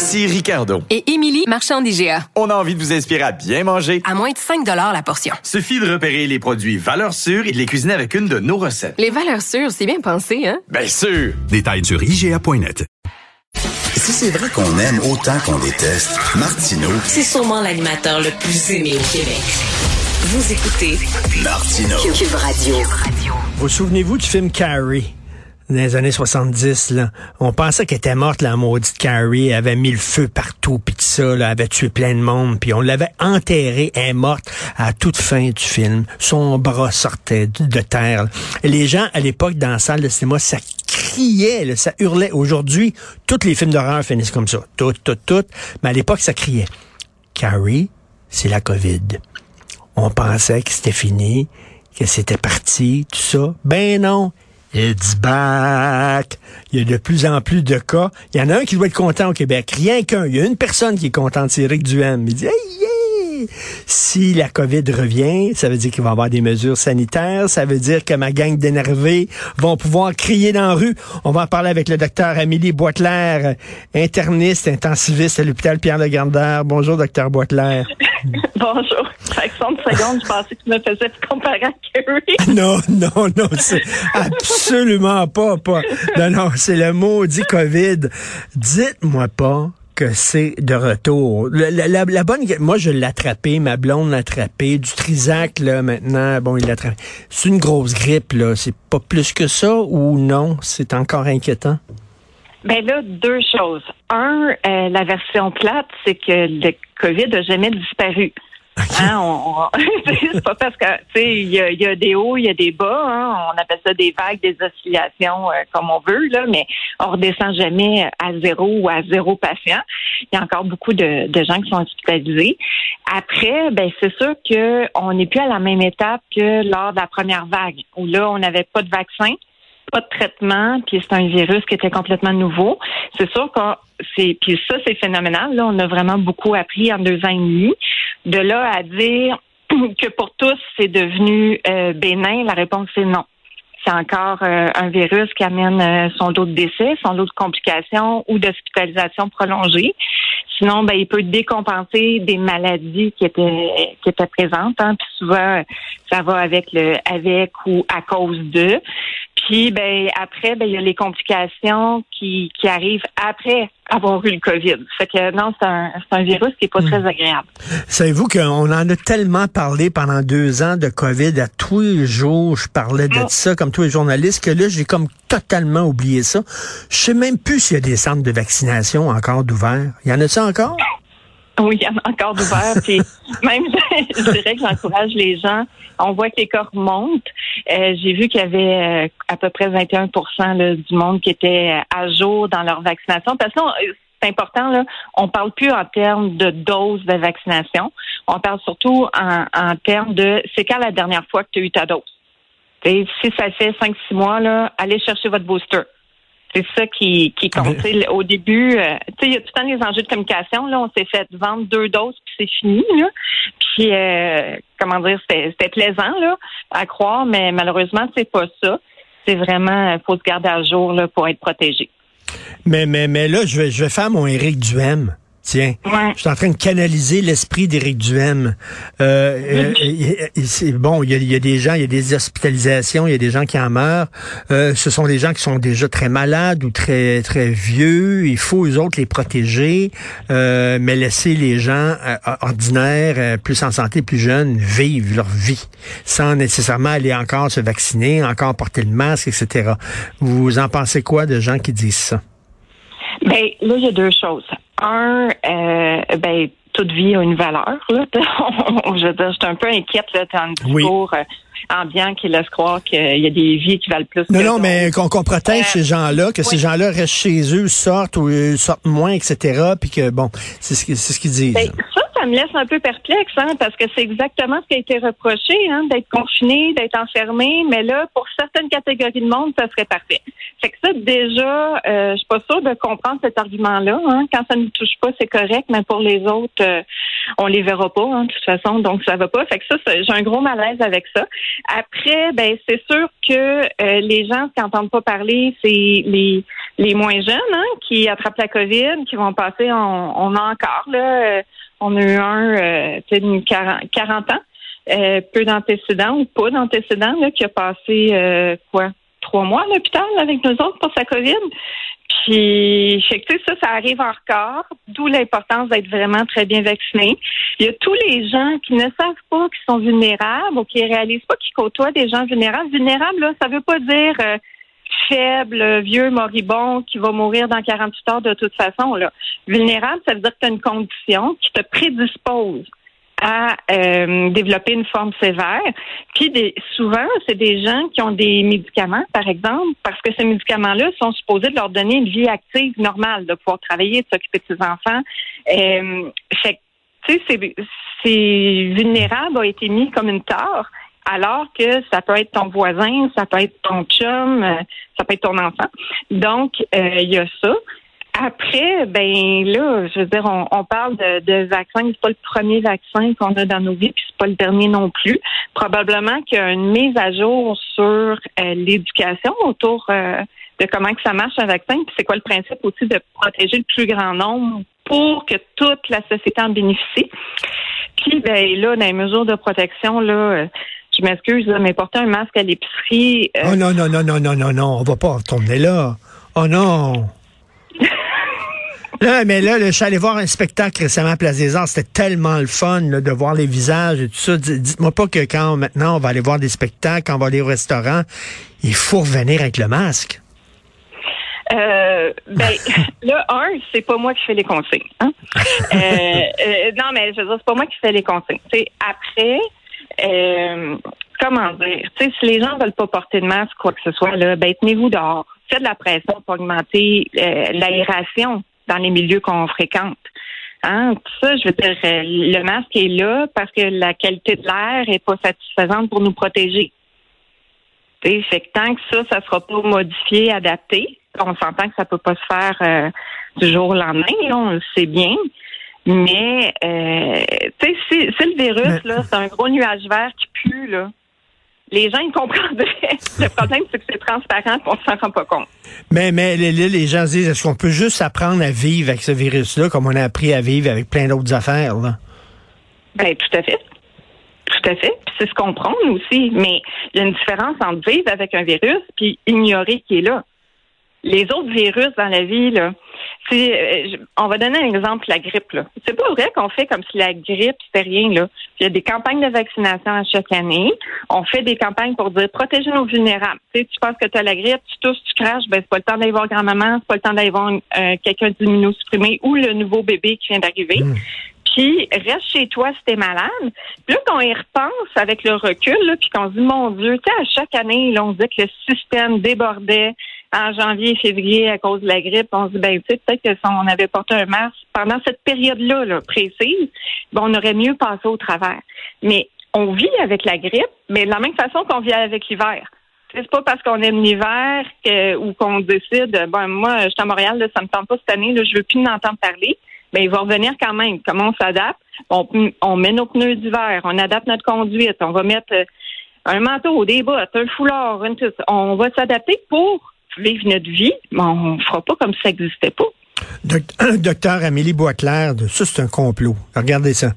Ici Ricardo. Et Émilie, marchand d'IGA. On a envie de vous inspirer à bien manger. À moins de 5 la portion. Suffit de repérer les produits valeurs sûres et de les cuisiner avec une de nos recettes. Les valeurs sûres, c'est bien pensé, hein? Bien sûr! Détails sur IGA.net. Si c'est vrai qu'on aime autant qu'on déteste, Martineau, C'est sûrement l'animateur le plus aimé au Québec. Vous écoutez Martineau. Cube Radio. Vous souvenez-vous du film Carrie? Dans les années 70, là, on pensait qu'elle était morte, la maudite Carrie. Elle avait mis le feu partout, puis tout ça, là, avait tué plein de monde, puis on l'avait enterrée, elle morte à toute fin du film. Son bras sortait de terre. les gens, à l'époque, dans la salle de cinéma, ça criait, ça hurlait. Aujourd'hui, tous les films d'horreur finissent comme ça. Tout, tout, tout. Mais à l'époque, ça criait. Carrie, c'est la COVID. On pensait que c'était fini, que c'était parti, tout ça. Ben non. It's back. Il y a de plus en plus de cas. Il y en a un qui doit être content au Québec. Rien qu'un. Il y a une personne qui est contente, c'est Eric Duhem. Il dit, hey, yeah! Si la COVID revient, ça veut dire qu'il va y avoir des mesures sanitaires. Ça veut dire que ma gang d'énervés vont pouvoir crier dans la rue. On va en parler avec le docteur Amélie Boitler, interniste, intensiviste à l'hôpital Pierre-Legardeur. Bonjour, docteur Boitler. Bonjour. 60 secondes, je pensais que tu me faisais comparer à Kerry. Non, non, non, c'est absolument pas, pas. Non, non, c'est le maudit COVID. Dites-moi pas c'est de retour. La, bonne, moi je l'ai ma blonde l'a attrapé, du Trisac là maintenant, bon il l'a attrapé. C'est une grosse grippe là, c'est pas plus que ça ou non, c'est encore inquiétant? Ben là, deux choses. Un, euh, la version plate, c'est que le COVID n'a jamais disparu. Hein, on, c'est pas parce que tu sais, il y a, y a des hauts, il y a des bas. Hein, on appelle ça des vagues, des oscillations, euh, comme on veut là, mais on redescend jamais à zéro ou à zéro patient. Il y a encore beaucoup de, de gens qui sont hospitalisés. Après, ben c'est sûr que on n'est plus à la même étape que lors de la première vague, où là on n'avait pas de vaccin pas de traitement, puis c'est un virus qui était complètement nouveau. C'est sûr que c'est puis ça c'est phénoménal. Là, on a vraiment beaucoup appris en deux ans et demi. De là à dire que pour tous c'est devenu euh, bénin, la réponse c'est non. C'est encore euh, un virus qui amène euh, son lot de décès, son lot de complications ou d'hospitalisation prolongée. Sinon, ben, il peut décompenser des maladies qui étaient présentes. Hein. Puis souvent, ça va avec le avec ou à cause de. Puis ben après, ben il y a les complications qui arrivent après avoir eu le COVID. Fait que non, c'est un, un virus qui est pas très agréable. Savez-vous qu'on en a tellement parlé pendant deux ans de COVID à tous les jours, je parlais de Ah. ça comme tous les journalistes, que là, j'ai comme totalement oublié ça. Je sais même plus s'il y a des centres de vaccination encore d'ouverts. Il y en a ça encore? Oui, il y en a encore d'ouvert. Puis même, je dirais que j'encourage les gens. On voit que les cas remontent. Euh, J'ai vu qu'il y avait euh, à peu près 21 là, du monde qui était euh, à jour dans leur vaccination. Parce que c'est important, là, on parle plus en termes de doses de vaccination. On parle surtout en, en termes de c'est quand la dernière fois que tu as eu ta dose? Si ça fait 5-6 mois, là, allez chercher votre booster. C'est ça qui, qui compte. Mais- Au début, euh, tu sais, il y a tout le temps les enjeux de communication. Là, on s'est fait vendre deux doses puis c'est fini. Là. Puis euh, comment dire, c'était c'était plaisant là à croire, mais malheureusement c'est pas ça. C'est vraiment, faut se garder à jour là pour être protégé. Mais, mais, mais là, je vais, je vais faire mon Éric Duhem. Tiens, Ouais. je suis en train de canaliser l'esprit d'Éric Duhem. Euh, euh, c'est bon, il y, a, il y a des gens, il y a des hospitalisations, il y a des gens qui en meurent. Euh, ce sont des gens qui sont déjà très malades ou très très vieux. Il faut eux autres les protéger, euh, mais laisser les gens euh, ordinaires, plus en santé, plus jeunes, vivre leur vie sans nécessairement aller encore se vacciner, encore porter le masque, etc. Vous en pensez quoi de gens qui disent ça? Ben là, il y a deux choses. Un, euh, ben toute vie a une valeur. Là. je veux dire, je suis un peu inquiète là, dans le discours euh, ambiant qui laisse croire qu'il y a des vies qui valent plus Non, que non, mais qu'on protège Euh, ces gens-là, que ces gens-là restent chez eux, sortent ou euh, sortent moins, etc. Puis que, bon, c'est ce qu'ils c'est ce qu'ils disent. Ben, ça, ça me laisse un peu perplexe, hein, parce que c'est exactement ce qui a été reproché, hein, d'être confiné, d'être enfermé. Mais là, pour certaines catégories de monde, ça serait parfait. Fait que ça, déjà, euh, je suis pas sûre de comprendre cet argument-là. Hein. Quand ça ne touche pas, c'est correct, mais pour les autres, euh, on les verra pas, hein, de toute façon, donc ça va pas. Fait que ça, ça- j'ai un gros malaise avec ça. Après, ben c'est sûr que euh, les gens qui n'entendent pas parler, c'est les les moins jeunes hein, qui attrapent la COVID, qui vont passer, on, on a encore là, euh, on a eu un euh, d'une 40, 40 ans, euh, peu d'antécédents ou pas d'antécédents, là, qui a passé euh, quoi trois mois à l'hôpital avec nous autres pour sa COVID. Puis, fait que, ça, ça arrive encore, d'où l'importance d'être vraiment très bien vacciné. Il y a tous les gens qui ne savent pas qu'ils sont vulnérables ou qui réalisent pas qu'ils côtoient des gens vulnérables. Vulnérable, là, ça veut pas dire euh, faible, vieux, moribond, qui va mourir dans 48 heures de toute façon. Là. Vulnérable, ça veut dire que tu as une condition qui te prédispose à euh, développer une forme sévère. Puis des, souvent, c'est des gens qui ont des médicaments, par exemple, parce que ces médicaments-là sont supposés de leur donner une vie active normale, de pouvoir travailler, de s'occuper de ses enfants. Euh, fait c'est vulnérable a été mis comme une tare, alors que ça peut être ton voisin, ça peut être ton chum, euh, ça peut être ton enfant. Donc, euh, il y a ça. Après, ben là, je veux dire, on, on parle de, de vaccin. C'est pas le premier vaccin qu'on a dans nos vies, puis c'est pas le dernier non plus. Probablement qu'il y a une mise à jour sur euh, l'éducation autour euh, de comment que ça marche un vaccin, puis c'est quoi le principe aussi de protéger le plus grand nombre pour que toute la société en bénéficie. Puis ben là, dans les mesures de protection, là, euh, je m'excuse, mais porter un masque à l'épicerie. euh, Oh non, non, non, non, non, non, non, on va pas retourner là. Oh non. Là, mais là, là, je suis allé voir un spectacle récemment à Place des Arts. C'était tellement le fun là, de voir les visages et tout ça. Dites-moi pas que quand maintenant on va aller voir des spectacles, quand on va aller au restaurant, il faut revenir avec le masque. Euh, ben, là, un, c'est pas moi qui fais les consignes. Hein? Euh, euh, non, mais je veux dire, c'est pas moi qui fais les consignes. Tu sais, après, euh, comment dire, si les gens veulent pas porter de masque, quoi que ce soit, là, ben, tenez-vous dehors. Faites de la pression pour augmenter euh, l'aération dans les milieux qu'on fréquente. Hein, tout ça, je veux dire, euh, le masque est là parce que la qualité de l'air est pas satisfaisante pour nous protéger. Tu sais, fait que tant que ça, ça sera pas modifié, adapté, on s'entend que ça peut pas se faire du jour au lendemain, là, on le sait bien. Mais euh, tu sais, si, si le virus, là, c'est un gros nuage vert qui pue, là, les gens ils comprendraient. Le problème, c'est que c'est transparent et on s'en rend pas compte. Mais, mais là, les, les gens se disent, est-ce qu'on peut juste apprendre à vivre avec ce virus-là comme on a appris à vivre avec plein d'autres affaires? Là? Ben, tout à fait. Tout à fait. Puis c'est ce qu'on prend nous aussi. Mais il y a une différence entre vivre avec un virus puis ignorer qu'il est là. Les autres virus dans la vie, là, c'est, on va donner un exemple, la grippe. Là. C'est pas vrai qu'on fait comme si la grippe, c'était rien. Là. Il y a des campagnes de vaccination à chaque année. On fait des campagnes pour dire protéger nos vulnérables. Tu sais, tu penses que tu as la grippe, tu tousses, tu craches, ben c'est pas le temps d'aller voir grand-maman, c'est pas le temps d'aller voir euh, quelqu'un d'immunosupprimé ou le nouveau bébé qui vient d'arriver. Puis reste chez toi si t'es malade. Puis là, quand on y repense avec le recul, là, puis qu'on se dit, mon Dieu, tu sais, à chaque année, là, on disait que le système débordait en janvier et février à cause de la grippe. On se dit, ben, tu sais, peut-être que si on avait porté un masque pendant cette période-là, là, précise, ben, on aurait mieux passé au travers. Mais on vit avec la grippe, mais de la même façon qu'on vit avec l'hiver. C'est pas parce qu'on aime l'hiver que, ou qu'on décide, ben moi, je suis à Montréal, là, ça me tente pas cette année, là, je veux plus en entendre parler. Ben, il va revenir quand même. Comment on s'adapte? On, on met nos pneus d'hiver, on adapte notre conduite, on va mettre euh, un manteau, des bottes, un foulard, une on va s'adapter pour vivre notre vie, mais on fera pas comme si ça n'existait pas. Doc- Docteur Amélie Boisclair, ça c'est un complot. Regardez ça.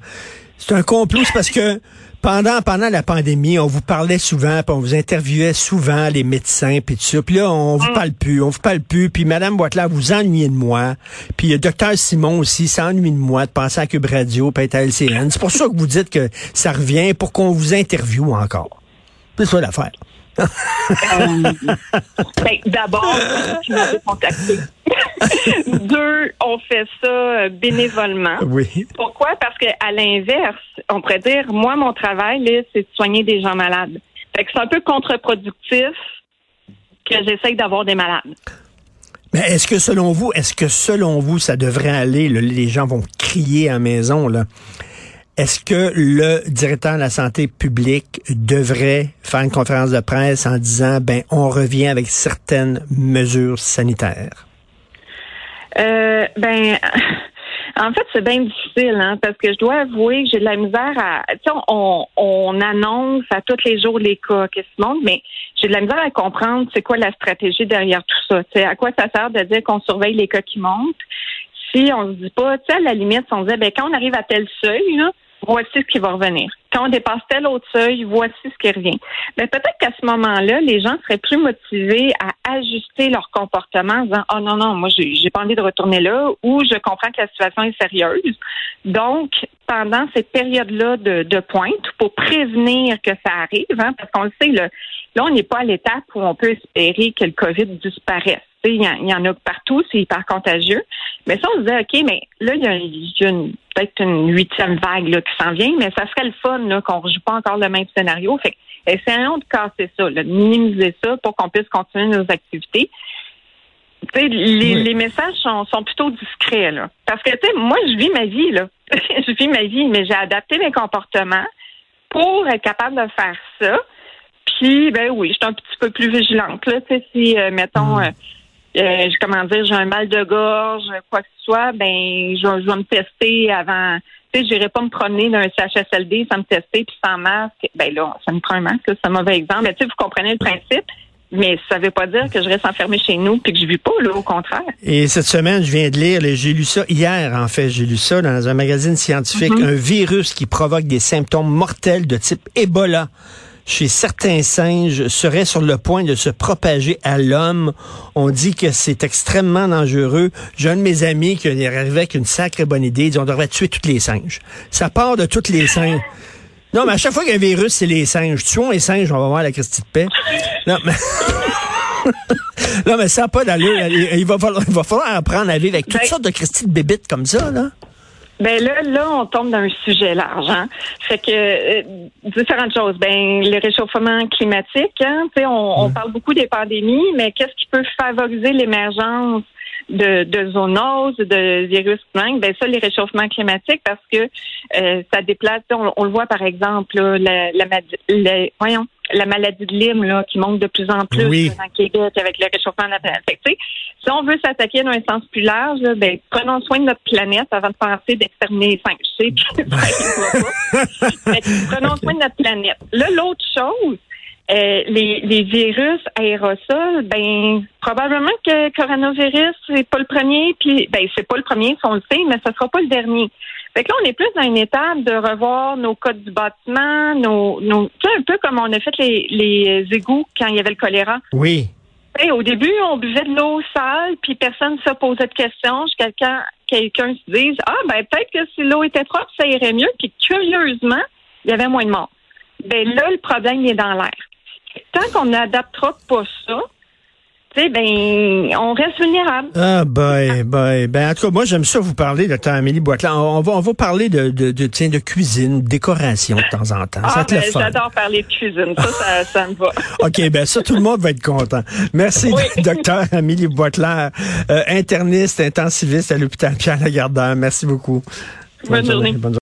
C'est un complot, c'est parce que pendant pendant la pandémie, on vous parlait souvent, puis on vous interviewait souvent les médecins puis tout ça. Puis là, on vous parle plus, on vous parle plus. Puis Madame Boisclair, vous ennuyez de moi. Puis euh, Docteur Simon aussi s'ennuie de moi de penser à Cube Radio, puis être à LCN. C'est pour ça que vous dites que ça revient pour qu'on vous interviewe encore. C'est ça l'affaire. Ben, D'abord, tu m'avais contacté. Deux, on fait ça euh, bénévolement. Oui. Pourquoi? Parce que à l'inverse, on pourrait dire, moi, mon travail, là, c'est de soigner des gens malades. Fait que c'est un peu contre-productif que j'essaye d'avoir des malades. Mais est-ce que selon vous, est-ce que selon vous, ça devrait aller, là, les gens vont crier à la maison, là? Est-ce que le directeur de la santé publique devrait faire une conférence de presse en disant, ben, on revient avec certaines mesures sanitaires? Euh, ben, en fait, c'est bien difficile, hein, parce que je dois avouer que j'ai de la misère à. Tu sais, on, on annonce à tous les jours les cas qui se montent, mais j'ai de la misère à comprendre c'est quoi la stratégie derrière tout ça. Tu sais, à quoi ça sert de dire qu'on surveille les cas qui montent si on se dit pas, tu sais, à la limite, on disait, ben, quand on arrive à tel seuil, là, voici ce qui va revenir. Quand on dépasse tel autre seuil, voici ce qui revient. Mais peut-être qu'à ce moment-là, les gens seraient plus motivés à ajuster leur comportement en disant Oh non, non, moi j'ai j'ai pas envie de retourner là ou je comprends que la situation est sérieuse. Donc, pendant cette période-là de, de pointe, pour prévenir que ça arrive, hein, parce qu'on le sait, là, là on n'est pas à l'étape où on peut espérer que le COVID disparaisse. Il y, en- il y en a partout, c'est hyper contagieux. Mais ça, on se dit, OK, mais là, il y a, une- peut-être une huitième vague là, qui s'en vient, mais ça serait le fun là, qu'on ne rejoue pas encore le même scénario. Fait que, essayons de casser ça, là, de minimiser ça pour qu'on puisse continuer nos activités. Les, Oui. les messages sont, sont plutôt discrets, là. Parce que, tu sais, moi, je vis ma vie, là. je vis ma vie, mais j'ai adapté mes comportements pour être capable de faire ça. Puis, ben oui, je suis un petit peu plus vigilante, là. Si, euh, mettons, euh, euh, comment dire, j'ai un mal de gorge, quoi que ce soit, ben, je, vais- je vais me tester avant. Tu sais, j'irai pas me promener d'un CHSLD sans me tester puis sans masque. Ben là, ça me prend un masque, c'est un mauvais exemple. Mais tu sais, vous comprenez le principe. Mais ça veut pas dire que je reste enfermée chez nous puis que je vis pas, là, au contraire. Et cette semaine, je viens de lire, j'ai lu ça hier, en fait, j'ai lu ça dans un magazine scientifique, Mm-hmm. un virus qui provoque des symptômes mortels de type Ebola chez certains singes serait sur le point de se propager à l'homme. On dit que c'est extrêmement dangereux. J'ai un de mes amis qui est arrivé avec une sacrée bonne idée. Il dit on devrait tuer tous les singes. Ça part de tous les singes. Non, mais à chaque fois qu'il y a un virus, c'est les singes. Tuons les singes, on va voir la Christie de paix. Non, mais... non, mais ça n'a pas d'allure. Il, va falloir, il va falloir apprendre à vivre avec toutes Ben- sortes de Christie de bébites comme ça, là. Ben là, là, on tombe dans un sujet large. Hein? Fait que euh, différentes choses. Ben, le réchauffement climatique, hein, tu sais, on, on parle beaucoup des pandémies, mais qu'est-ce qui peut favoriser l'émergence de, de zoonoses, de virus humains? Ben ça, les réchauffements climatiques, parce que euh, ça déplace. On, on le voit par exemple, là, la, la, la- voyons, la maladie de Lyme là, qui monte de plus en plus Oui. dans Québec avec le réchauffement de la planète. Fait si on veut s'attaquer d'un sens plus large, là, ben, prenons soin de notre planète avant de penser d'exterminer les singes. Je sais que ça arrivera pas. Fait que prenons soin de notre planète. Là, l'autre chose, euh, les, les virus aérosols, ben probablement que coronavirus c'est pas le premier, puis ben c'est pas le premier, si on le sait, mais ce sera pas le dernier. Fait que là, on est plus dans une étape de revoir nos codes du bâtiment, nos, nos tu sais, un peu comme on a fait les, les égouts quand il y avait le choléra. Oui. Hey, au début, on buvait de l'eau sale, puis personne ne se posait de questions quand quelqu'un se dise Ah, ben peut-être que si l'eau était propre, ça irait mieux. Puis curieusement, il y avait moins de morts. Ben là, le problème il est dans l'air. Tant qu'on n'adaptera pas ça, tu sais, ben, on reste vulnérable. Ah, boy, boy. Ben, en tout cas, moi, j'aime ça vous parler, docteur Amélie Boitland. On, on va, on va parler de, de, de, tiens, de cuisine, décoration de temps en temps. Ah, ben, j'adore parler de cuisine. Ça, ça, ça me va. OK, ben ça, tout le monde va être content. Merci, Oui. docteur Amélie Boitler, euh, interniste, intensiviste à l'hôpital Pierre-Lagardeur. Merci beaucoup. Bonne journée. Bonne